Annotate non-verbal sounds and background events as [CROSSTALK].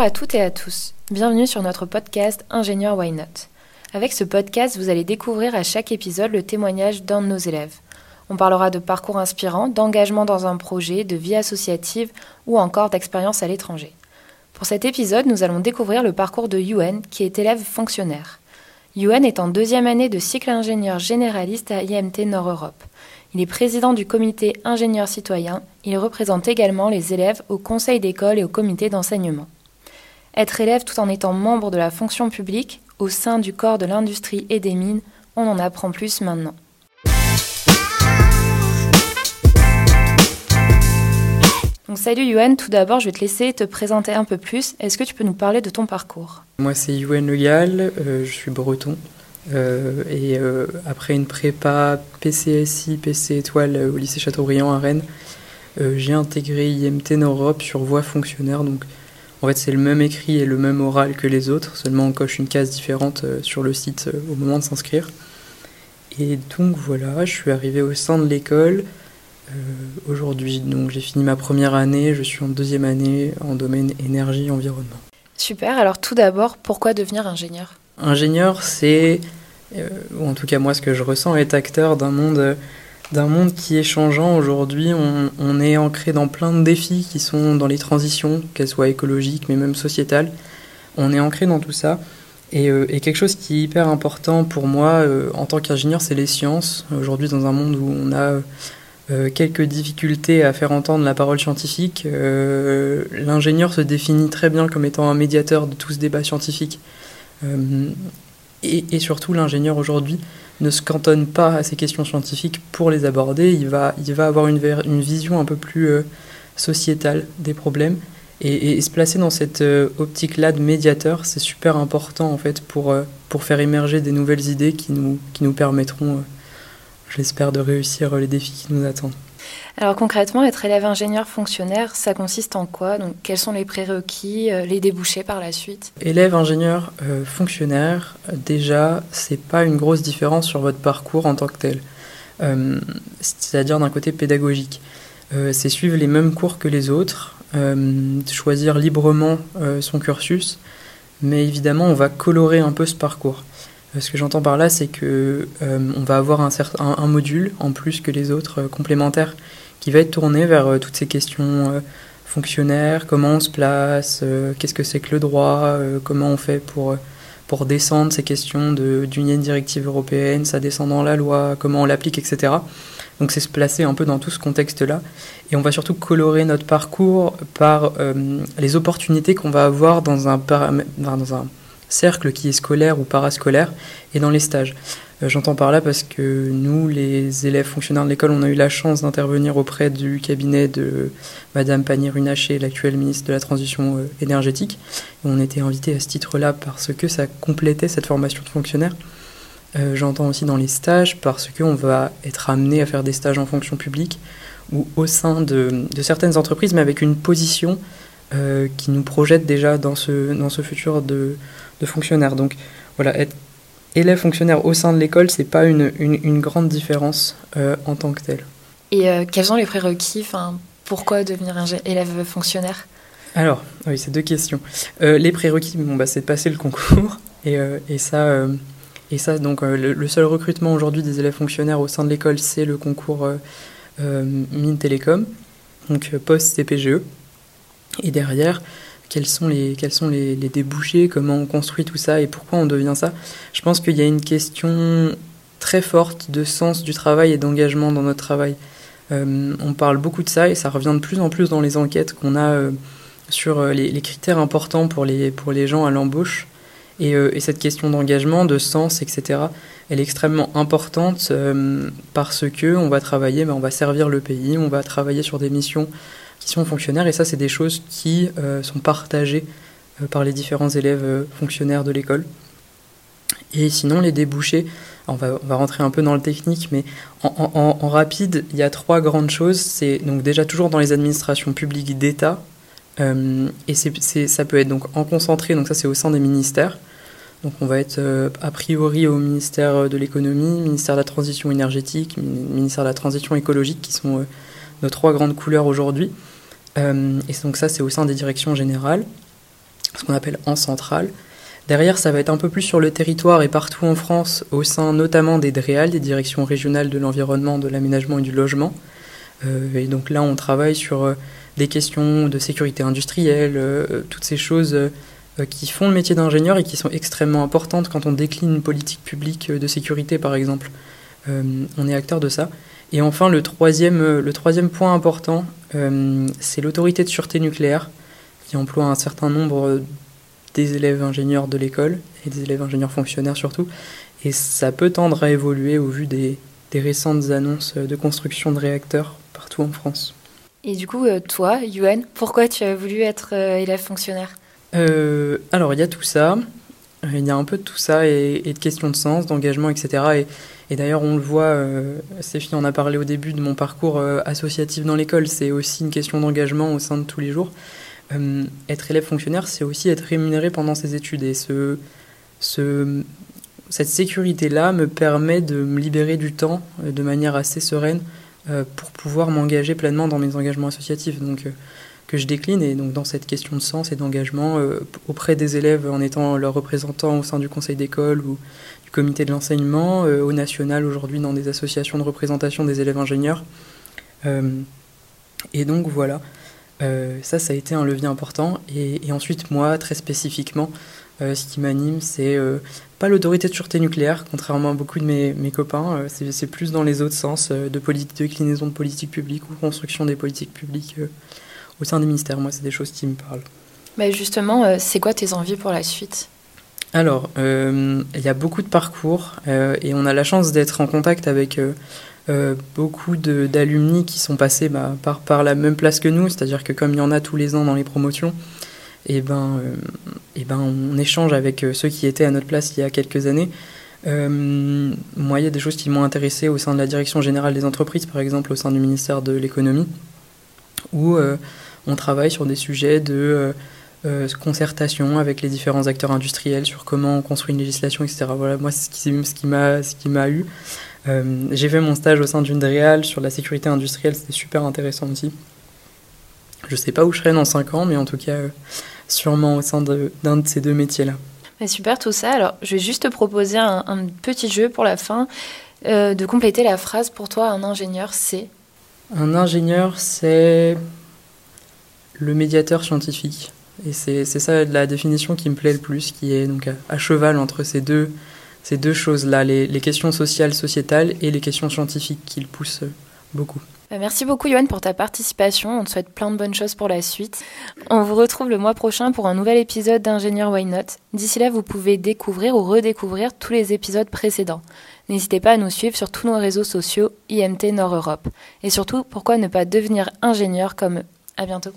Bonjour à toutes et à tous. Bienvenue sur notre podcast Ingénieur Why Not. Avec ce podcast, vous allez découvrir à chaque épisode le témoignage d'un de nos élèves. On parlera de parcours inspirants, d'engagement dans un projet, de vie associative ou encore d'expérience à l'étranger. Pour cet épisode, nous allons découvrir le parcours de Yuen, qui est élève fonctionnaire. Yuen est en deuxième année de cycle ingénieur généraliste à IMT Nord-Europe. Il est président du comité ingénieur citoyen. Il représente également les élèves au conseil d'école et au comité d'enseignement. Être élève tout en étant membre de la fonction publique au sein du corps de l'industrie et des mines, on en apprend plus maintenant. Donc salut Yuen, tout d'abord je vais te laisser te présenter un peu plus. Est-ce que tu peux nous parler de ton parcours? Moi c'est Yuen Legal, euh, je suis breton. Euh, et euh, après une prépa PCSI, PC étoile au lycée Chateaubriand à Rennes, j'ai intégré IMT Europe sur voie fonctionnaire. Donc en fait c'est le même écrit et le même oral que les autres, seulement on coche une case différente sur le site au moment de s'inscrire. Et donc voilà, je suis arrivé au sein de l'école. Euh, aujourd'hui, donc j'ai fini ma première année, je suis en deuxième année en domaine énergie environnement. Super. Alors tout d'abord, pourquoi devenir ingénieur? Ingénieur, c'est, euh, ou en tout cas moi, ce que je ressens, être acteur d'un monde, d'un monde qui est changeant. Aujourd'hui, on, est ancré dans plein de défis qui sont dans les transitions, qu'elles soient écologiques, mais même sociétales. On est ancré dans tout ça. Et, euh, quelque chose qui est hyper important pour moi en tant qu'ingénieur, c'est les sciences. Aujourd'hui, dans un monde où on a euh, quelques difficultés à faire entendre la parole scientifique. Euh, l'ingénieur se définit très bien comme étant un médiateur de tout ce débat scientifique. Euh, et, surtout, l'ingénieur aujourd'hui ne se cantonne pas à ces questions scientifiques pour les aborder. Il va, il va avoir une, vision un peu plus sociétale des problèmes. Et, se placer dans cette optique-là de médiateur, c'est super important en fait pour, pour faire émerger des nouvelles idées qui nous, qui nous permettront j'espère, de réussir les défis qui nous attendent. Alors concrètement, être élève ingénieur fonctionnaire, ça consiste en quoi? Donc, Quels sont les prérequis, euh, les débouchés par la suite? Élève ingénieur euh, fonctionnaire, déjà, c'est pas une grosse différence sur votre parcours en tant que tel. Euh, c'est-à-dire d'un côté pédagogique. c'est suivre les mêmes cours que les autres, choisir librement son cursus, mais évidemment, on va colorer un peu ce parcours. Ce que j'entends par là, c'est que on va avoir un, module en plus que les autres euh, complémentaires qui va être tourné vers toutes ces questions fonctionnaires, comment on se place, qu'est-ce que c'est que le droit, comment on fait pour, pour descendre ces questions d'une directive européenne, ça descend dans la loi, comment on l'applique, etc. Donc c'est se placer un peu dans tout ce contexte-là. Et on va surtout colorer notre parcours par les opportunités qu'on va avoir dans un, dans un cercle qui est scolaire ou parascolaire et dans les stages. Euh, j'entends par là parce que nous, les élèves fonctionnaires de l'école, on a eu la chance d'intervenir auprès du cabinet de Madame Pannier-Runacher, l'actuelle ministre de la Transition euh, énergétique. On était invités à ce titre-là parce que ça complétait cette formation de fonctionnaire. Euh, j'entends aussi dans les stages parce qu'on va être amené à faire des stages en fonction publique ou au sein de, certaines entreprises, mais avec une position qui nous projette déjà dans ce, dans ce futur de, de fonctionnaire. Donc voilà, être élève fonctionnaire au sein de l'école, c'est pas une, une, grande différence euh, en tant que tel. Et euh, quels sont les prérequis enfin, Pourquoi devenir un élève fonctionnaire? Alors, oui, c'est deux questions. Euh, les prérequis, bon, bah, c'est de passer le concours. [LAUGHS] Et, et ça, et ça donc, le, seul recrutement aujourd'hui des élèves fonctionnaires au sein de l'école, c'est le concours Mine Télécom, donc post-CPGE. Et derrière, quels sont, les, débouchés, comment on construit tout ça et pourquoi on devient ça. Je pense qu'il y a une question très forte de sens du travail et d'engagement dans notre travail. Euh, on parle beaucoup de ça et ça revient de plus en plus dans les enquêtes qu'on a euh, sur euh, les, critères importants pour les gens à l'embauche. Et, et, cette question d'engagement, de sens, etc., elle est extrêmement importante parce que on va travailler, mais on va servir le pays, on va travailler sur des missions qui sont fonctionnaires. Et ça, c'est des choses qui euh, sont partagées euh, par les différents élèves euh, fonctionnaires de l'école. Et sinon, les débouchés, on va, rentrer un peu dans le technique, mais en, rapide, il y a trois grandes choses. C'est donc déjà toujours dans les administrations publiques d'État, et ça peut être donc en concentré, donc ça c'est au sein des ministères. Donc on va être a priori au ministère de l'économie, ministère de la transition énergétique, ministère de la transition écologique, qui sont nos trois grandes couleurs aujourd'hui. Euh, et donc ça, c'est au sein des directions générales. ce qu'on appelle en centrale. Derrière, ça va être un peu plus sur le territoire et partout en France, au sein notamment des DREAL, des directions régionales de l'environnement, de l'aménagement et du logement. et donc là, on travaille sur des questions de sécurité industrielle, toutes ces choses qui font le métier d'ingénieur et qui sont extrêmement importantes quand on décline une politique publique de sécurité, par exemple. on est acteur de ça. Et enfin, le troisième, euh, le troisième point important, euh, c'est l'autorité de sûreté nucléaire, qui emploie un certain nombre euh, des élèves ingénieurs de l'école, et des élèves ingénieurs fonctionnaires surtout. Et ça peut tendre à évoluer au vu des, des récentes annonces de construction de réacteurs partout en France. Et du coup, toi, Yuan, pourquoi tu as voulu être élève fonctionnaire? Alors, il y a tout ça. Il y a un peu de tout ça et, de questions de sens, d'engagement, etc. Et d'ailleurs, on le voit, euh, en a parlé au début de mon parcours euh, associatif dans l'école, c'est aussi une question d'engagement au sein de tous les jours. Euh, être élève fonctionnaire, c'est aussi être rémunéré pendant ses études. Et ce, cette sécurité-là me permet de me libérer du temps de manière assez sereine pour pouvoir m'engager pleinement dans mes engagements associatifs. Donc, que je décline et donc dans cette question de sens et d'engagement auprès des élèves en étant leur représentant au sein du conseil d'école ou comité de l'enseignement, euh, au national aujourd'hui dans des associations de représentation des élèves ingénieurs. Euh, et donc voilà, euh, ça, ça a été un levier important. Et, ensuite, moi, très spécifiquement, ce qui m'anime, c'est pas l'autorité de sûreté nucléaire, contrairement à beaucoup de mes, copains. c'est plus dans les autres sens de, de déclinaison de politique publique ou construction des politiques publiques au sein des ministères. Moi, c'est des choses qui me parlent. Mais justement, c'est quoi tes envies pour la suite? Alors, euh, il y a beaucoup de parcours euh, et on a la chance d'être en contact avec euh, beaucoup d'alumni qui sont passés bah, par, par la même place que nous, c'est-à-dire que comme il y en a tous les ans dans les promotions, et eh ben, et eh ben on échange avec ceux qui étaient à notre place il y a quelques années. moi, il y a des choses qui m'ont intéressé au sein de la direction générale des entreprises, par exemple au sein du ministère de l'économie, où on travaille sur des sujets de euh, concertation avec les différents acteurs industriels sur comment on construit une législation, etc. Voilà, moi, c'est ce qui, m'a, ce qui m'a eu. Euh, j'ai fait mon stage au sein d'une DREAL sur la sécurité industrielle, c'était super intéressant aussi. Je sais pas où je serai dans 5 ans, mais en tout cas, euh, sûrement au sein d'un de, ces deux métiers-là. super tout ça. Alors, je vais juste te proposer un, un petit jeu pour la fin, de compléter la phrase. Pour toi, un ingénieur, c'est? Un ingénieur, c'est le médiateur scientifique. Et c'est ça la définition qui me plaît le plus, qui est donc à, cheval entre ces deux, ces deux choses-là, les, questions sociales, sociétales et les questions scientifiques qui le poussent beaucoup. Bah, merci beaucoup Yoann pour ta participation. On te souhaite plein de bonnes choses pour la suite. On vous retrouve le mois prochain pour un nouvel épisode d'Ingénieur Why Not. D'ici là, vous pouvez découvrir ou redécouvrir tous les épisodes précédents. N'hésitez pas à nous suivre sur tous nos réseaux sociaux IMT Nord Europe. Et surtout, pourquoi ne pas devenir ingénieur comme eux? À bientôt.